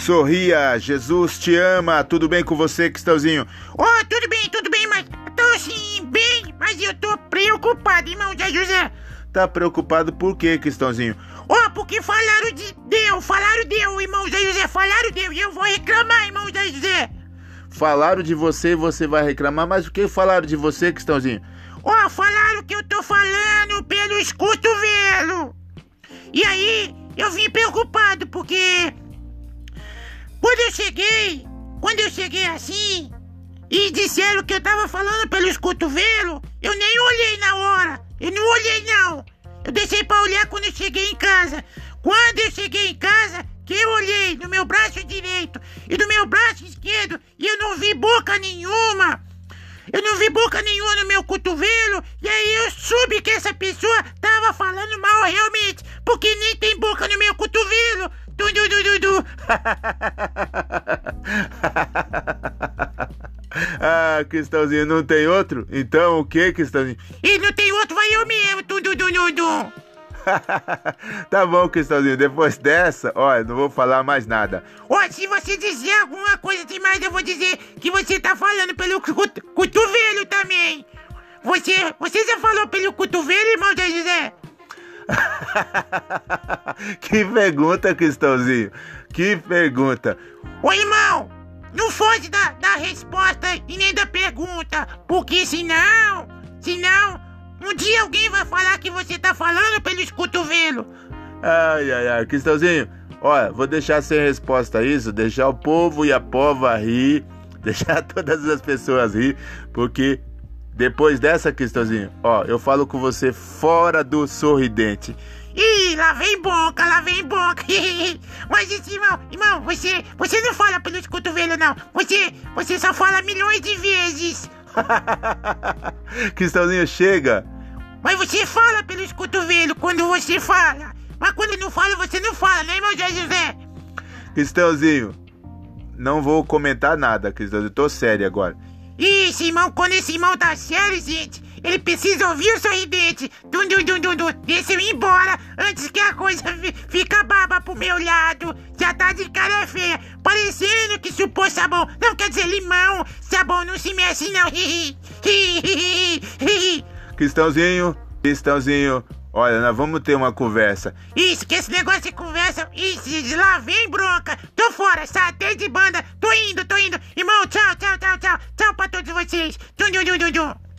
Sorria, Jesus te ama. Tudo bem com você, Cristãozinho? Oh, tudo bem, tudo bem, mas tô assim, bem, mas eu tô preocupado, irmão Zé José. Tá preocupado por quê, Cristãozinho? Oh, porque falaram de Deus, falaram de eu, irmão Zé José, falaram de eu, e eu vou reclamar, irmão Zé José. Falaram de você e você vai reclamar, mas o que falaram de você, Cristãozinho? Ó, falaram que eu tô falando pelos cotovelos. E aí, eu vim preocupado porque cheguei, quando eu cheguei assim e disseram que eu tava falando pelos cotovelos, eu nem olhei na hora. Eu não olhei não. Eu deixei pra olhar quando eu cheguei em casa. Quando eu cheguei em casa, que eu olhei no meu braço direito e no meu braço esquerdo e eu não vi boca nenhuma. Eu não vi boca nenhuma no meu cotovelo e aí eu soube que essa pessoa tava falando mal realmente, porque nem tem boca ah, Cristãozinho, não tem outro? Então o que, Cristãozinho? E não tem outro, vai eu mesmo. Du, du, du. tá bom, Cristãozinho. Depois dessa, olha, não vou falar mais nada. Ó, se você dizer alguma coisa demais, eu vou dizer que você tá falando pelo cut- cotovelo também. Você, você já falou pelo cotovelo, irmão Zé José? que pergunta, Cristãozinho. Que pergunta. Ô, irmão, não foge da, da resposta e nem da pergunta, porque senão, senão, um dia alguém vai falar que você tá falando pelos cotovelos. Ai, ai, ai. Cristãozinho, olha, vou deixar sem resposta a isso, deixar o povo e a pova rir, deixar todas as pessoas rir, porque depois dessa, Cristãozinho, ó, eu falo com você fora do sorridente. Ih, lá vem boca, lá vem boca. Mas esse irmão, irmão, você, você não fala pelos cotovelos, não. Você, você só fala milhões de vezes. Cristãozinho, chega. Mas você fala pelos cotovelos quando você fala. Mas quando não fala, você não fala, né, irmão José? Cristãozinho, não vou comentar nada, Cristãozinho. Tô sério agora. Ixi, irmão, quando esse irmão tá sério, gente, ele precisa ouvir o sorridente. Dum, dum, dum, dum, dum. Deixa eu ir embora antes que a coisa fi- fica baba pro meu lado. Já tá de cara feia, parecendo que chupou sabão. Não quer dizer limão. Sabão não se mexe, não. Cristãozinho, Cristãozinho, olha, nós vamos ter uma conversa. Isso, que esse negócio de conversa. Isso, lá vem bronca. Tô fora, satei de banda. Tô indo, tô indo. Do do do do do.